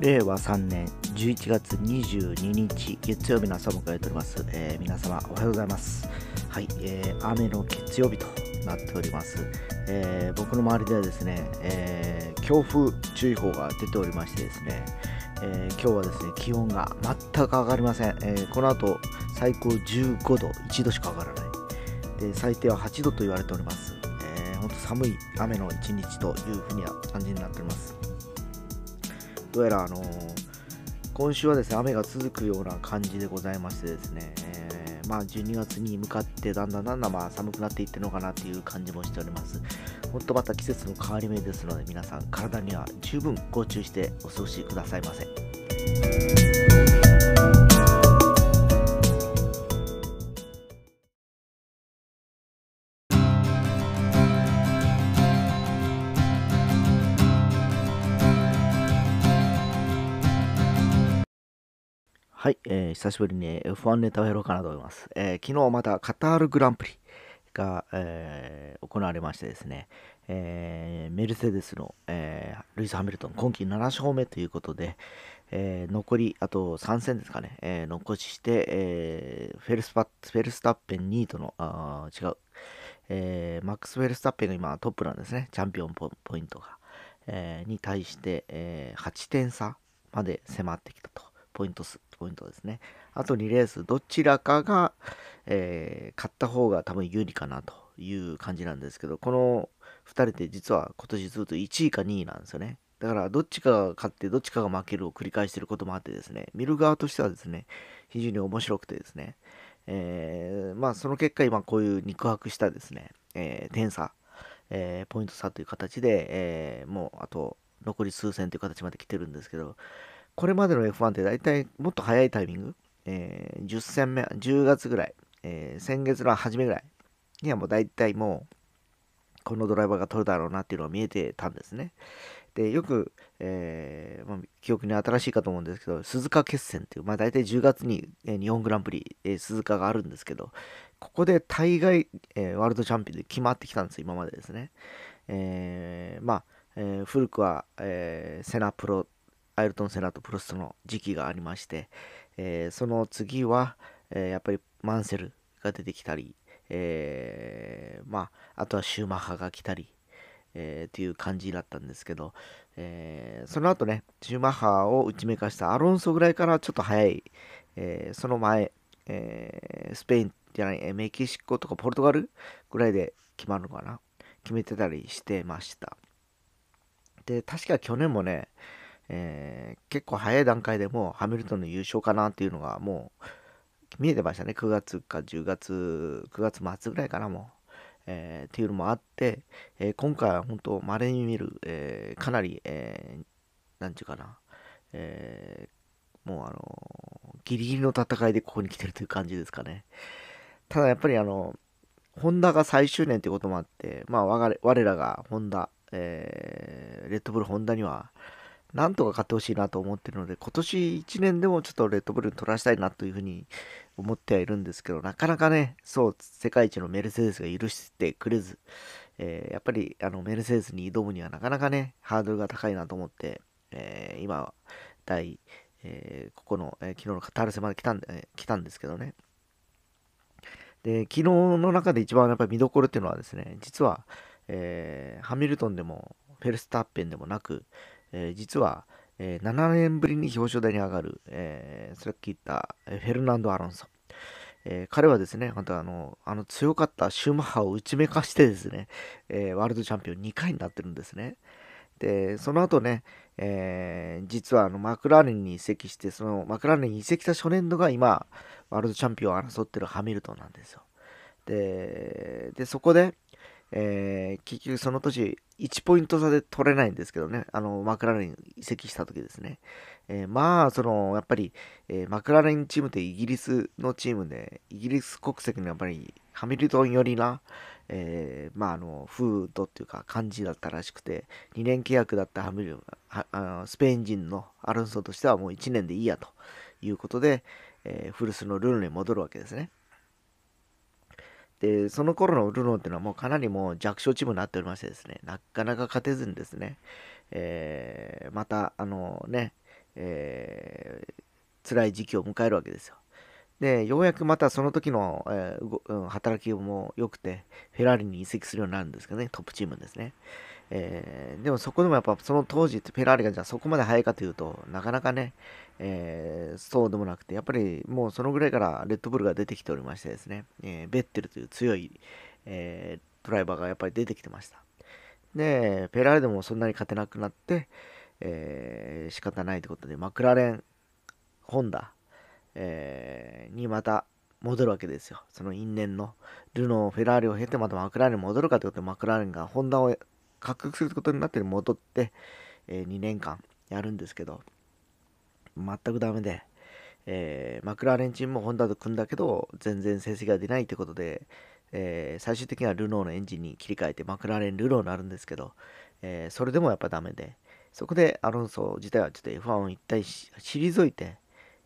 令和3年11月22日月曜日の朝を迎えております、えー皆様おはようございます。はい、えー雨の月曜日となっております、えー僕の周りではですね、えー強風注意報が出ておりましてですね、えー今日はですね気温が全く上がりません、えーこの後最高15度1度しか上がらない。で最低は8度と言われております、えー、寒い雨の一日というふうには感じになっております。どうやらあの今週はですね雨が続くような感じでございましてですね、えーまあ12月に向かってだんだんだんだんまあ寒くなっていってるのかなっていう感じもしております。ほんとまた季節の変わり目ですので皆さん体には十分ご注意してお過ごしくださいませ。はい、えー久しぶりに F1 ネタをやろうかなと思います。えー昨日またカタールグランプリが、えー行われましてですね、えーメルセデスの、えールイス・ハミルトン、今季7勝目ということで、えー残りあと3戦ですかね、えー残して、えーフェルスパフェルスタッペン2位との、あ違う、えーマックス・フェルスタッペンが今トップなんですね、チャンピオンポイントが。えーに対して、えー8点差まで迫ってきたと。ポイント数、ポイントですね。あと2レース、どちらかが、えー勝った方が多分有利かなという感じなんですけど、この2人って実は今年ずっと1位か2位なんですよね。だからどっちかが勝ってどっちかが負けるを繰り返していることもあってですね、見る側としてはですね、非常に面白くてですね、えーまあその結果今こういう肉薄したですね、えー点差、えーポイント差という形で、えもうあと残り数戦という形まで来てるんですけど、これまでの F1 って大体もっと早いタイミング、えー10戦目、10月ぐらい、えー先月の初めぐらいにはもう大体もう、このドライバーが取るだろうなっていうのが見えてたんですね。で、よく、えーまあ、記憶に新しいかと思うんですけど、鈴鹿決戦っていう、まあ大体10月に、えー日本グランプリ、えー鈴鹿があるんですけど、ここで大概、えワールドチャンピオンで決まってきたんです今までですね。えまあ、え古くは、えーセナプロ、アイルトン・セナとプロストの時期がありまして、えーその次は、えーやっぱりマンセルが出てきたり、えーまあ、あとはシューマッハが来たり、えーっていう感じだったんですけど、えーその後ね、シューマッハを打ちめかしたアロンソぐらいからちょっと早い、えーその前、えースペインじゃない、メキシコとかポルトガルぐらいで決まるのかな決めてたりしてました。で、確か去年もね、えー結構早い段階でもハミルトンの優勝かなっていうのがもう見えてましたね。9月か10月、9月末ぐらいかなもう。えーっていうのもあって、えー今回は本当稀に見る、えーかなり、えーていうかな、えもうあのギリギリの戦いでここに来てるという感じですかね。ただやっぱりあの、ホンダが最終年ということもあって、まあ我らがホンダ、えーレッドブルホンダには、なんとか勝ってほしいなと思ってるので、今年1年でもちょっとレッドブルに取らせたいなというふうに思ってはいるんですけど、なかなかね、そう、世界一のメルセデスが許してくれず、えーやっぱりあのメルセデスに挑むにはなかなかね、ハードルが高いなと思って、えー今、第、えーここの、えー昨日のカタール戦まで来たんで、え来たんですけどね。で、昨日の中で一番やっぱり見どころっていうのはですね、実は、えーハミルトンでもフェルスタッペンでもなく、えー実は、えー7年ぶりに表彰台に上がる、えーさっき言ったフェルナンド・アロンソ。えー彼はですね、本当あの、あの強かったシューマッハを打ちめかしてですね、えーワールドチャンピオン2回になってるんですね。で、その後ね、えー実はあのマクラーレンに移籍して、そのマクラーレンに移籍した初年度が今、ワールドチャンピオンを争ってるハミルトンなんですよ。で、でそこで、えー結局その年1ポイント差で取れないんですけどね、あのマクラーレン移籍した時ですね。えーまあ、そのやっぱり、えーマクラーレンチームってイギリスのチームで、イギリス国籍のやっぱりハミルトン寄りな、えーまあ、あの風土っていうか感じだったらしくて、2年契約だったハミルはあのスペイン人のアロンソとしてはもう1年でいいやということで、え古巣のルールに戻るわけですね。で、その頃のウルノーっていうのはもうかなりもう弱小チームになっておりましてですね、なかなか勝てずにですね、えーまた、あのね、えー、辛い時期を迎えるわけですよ。で、ようやくまたその時の、えー、働きも良くて、フェラーリに移籍するようになるんですけどね、トップチームですね。えー、でもそこでもやっぱその当時ってフェラーリがじゃあそこまで速いかというと、なかなかね、えー、そうでもなくて、やっぱりもうそのぐらいからレッドブルが出てきておりましてですね、えー、ベッテルという強い、えドライバーがやっぱり出てきてました。で、フェラーリでもそんなに勝てなくなって、えー、仕方ないということで、マクラレン、ホンダ、えー、にまた戻るわけですよ。その因縁のルノー、フェラーリを経てまたマクラレンに戻るかということで、マクラーレンがホンダを獲得することになって戻って、えー、2年間やるんですけど、全くダメで、えー、マクラーレンチームもホンダと組んだけど、全然成績が出ないということで、えー、最終的にはルノーのエンジンに切り替えてマクラーレン、ルノーになるんですけど、えー、それでもやっぱダメで、そこでアロンソ自体はちょっと F1 を一体退いて、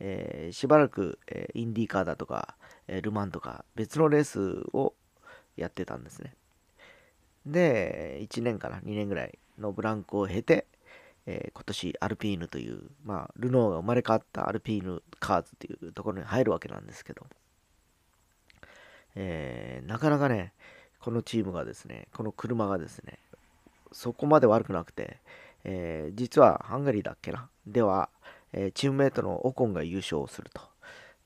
えー、しばらく、え、インディーカーだとか、え、ルマンとか別のレースをやってたんですね。で、1年から2年ぐらいのブランクを経て、え今年アルピーヌという、まあ、ルノーが生まれ変わったアルピーヌカーズというところに入るわけなんですけど、えなかなかね、このチームがですね、この車がですね、そこまで悪くなくて、え実はハンガリーだっけな？では、えチームメイトのオコンが優勝すると。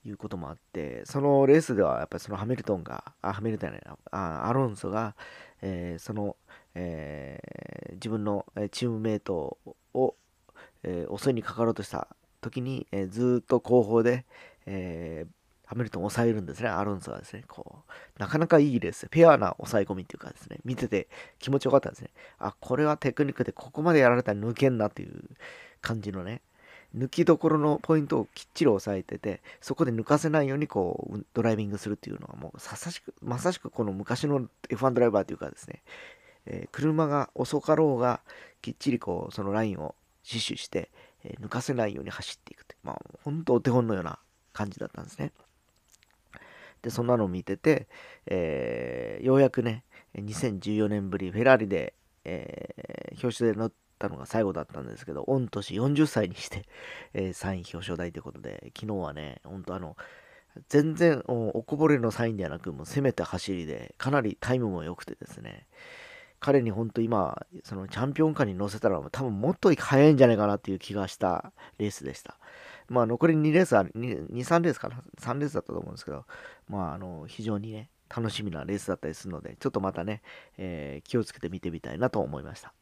いうこともあって、そのレースではやっぱりそのハミルトンが、あ、ハミルトンじゃないな、アロンソが、え、その、え、自分のチームメイトを、えー、襲いにかかろうとした時に、えずっと後方で、えハミルトンを抑えるんですね、アロンソはですね。こう、なかなかいいレース、フェアな抑え込みっていうかですね、見てて気持ちよかったですね。あ、これはテクニックでここまでやられたら抜けんなっていう感じのね、抜きどころのポイントをきっちり押さえてて、そこで抜かせないようにこう、ドライビングするっていうのはもうさしく、まさしくこの昔の F1 ドライバーというかですね、えー、車が遅かろうが、きっちりこう、そのラインを死守して、えー、抜かせないように走っていくという、まあ、本当お手本のような感じだったんですね。で、そんなのを見てて、えー、ようやくね、2014年ぶり、フェラーリで、えー、表紙で乗ったのが最後だったんですけど、御年40歳にして、え、3位表彰台ということで、昨日はね、本当あの、全然おこぼれのサインではなく、もう攻めた走りで、かなりタイムも良くてですね、彼に本当今、そのチャンピオンカーに乗せたら多分もっと早いんじゃないかなっていう気がしたレースでした。まあ残り2レースは2、2 3レースかな ?3 レースだったと思うんですけど、まああの、非常にね、楽しみなレースだったりするので、ちょっとまたね、えー、気をつけて見てみたいなと思いました。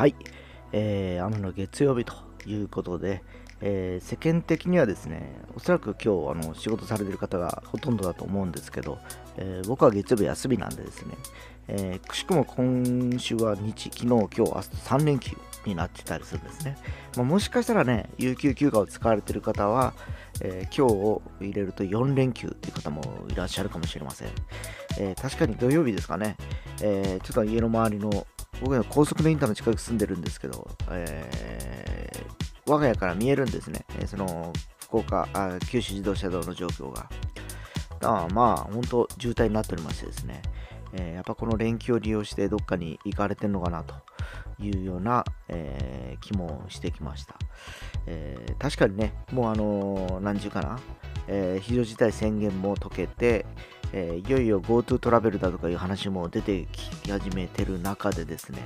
はい、えー、雨の月曜日ということで、えー、世間的にはですね、おそらく今日あの仕事されてる方がほとんどだと思うんですけど、えー、僕は月曜日休みなんでですね、えー、くしくも今週は日、昨日、今日、明日と3連休になってたりするんですね。まあ、もしかしたらね、有給休暇を使われてる方は、え今日を入れると4連休っていう方もいらっしゃるかもしれません。え確かに土曜日ですかね、えちょっと家の周りの僕は高速のインターの近く住んでるんですけど、えー、我が家から見えるんですね。えー、その、福岡あ、九州自動車道の状況が。あまあ、本当渋滞になっておりましてですね、えー、やっぱこの連休を利用してどっかに行かれてるのかなというような、えー、気もしてきました。えー、確かにね、もうあの何時かな、え非常事態宣言も解けて、えー、いよいよ GoTo トラベルだとかいう話も出てき始めてる中でですね、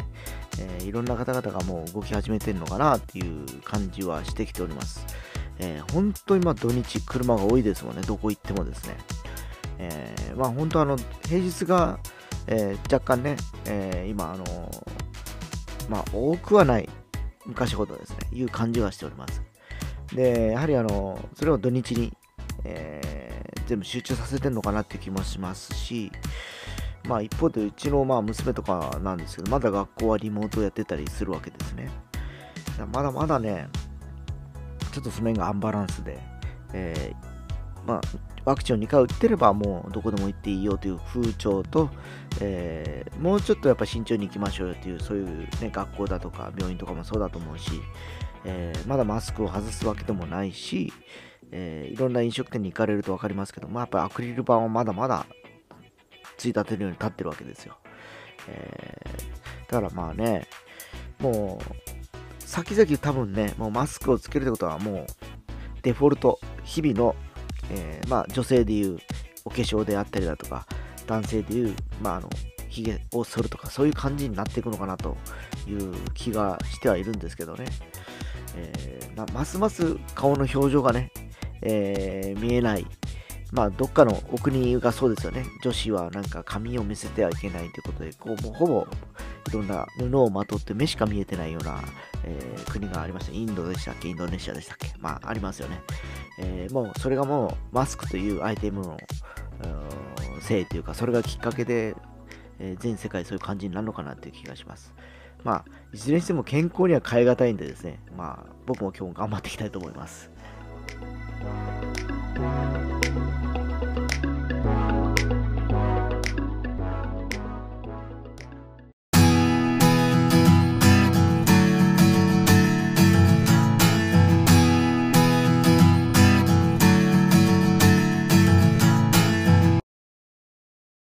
えー、いろんな方々がもう動き始めてるのかなっていう感じはしてきております。えー、本当にま土日車が多いですもんね、どこ行ってもですね。えー、まあ本当あの、平日が、え、若干ね、え、今あのまあ多くはない昔ほどですね、いう感じはしております。で、やはりあの、それを土日に、え全部集中させてるのかなって気もしますし、まあ一方でうちのまあ娘とかなんですけど、まだ学校はリモートやってたりするわけですね。まだまだね、ちょっとその辺がアンバランスで、えまあ、ワクチンを2回打ってればもうどこでも行っていいよという風潮と、えー、もうちょっとやっぱ慎重に行きましょうよというそういう、ね、学校だとか病院とかもそうだと思うし、えー、まだマスクを外すわけでもないし、えー、いろんな飲食店に行かれると分かりますけど、まあ、やっぱりアクリル板はまだまだついたてるように立ってるわけですよ。えー、だからまあね、もう、先々多分ね、もうマスクをつけるってことはもうデフォルト、日々の、えー、まあ女性でいうお化粧であったりだとか、男性でいう、まああの、髭を剃るとか、そういう感じになっていくのかなという気がしてはいるんですけどね。えー、まますます顔の表情がね、えー、見えないまあ、どっかのお国がそうですよね。女子はなんか髪を見せてはいけないということで、こう、もうほぼいろんな布をまとって目しか見えてないような、えー、国がありました。インドでしたっけ？インドネシアでしたっけ？まあ、ありますよね。えー、もう、それがもう、マスクというアイテムのせいというか、それがきっかけで、えー、全世界そういう感じになるのかなっていう気がします。まあ、いずれにしても健康には変え難いんでですね、まあ、僕も今日も頑張っていきたいと思います。Thank you.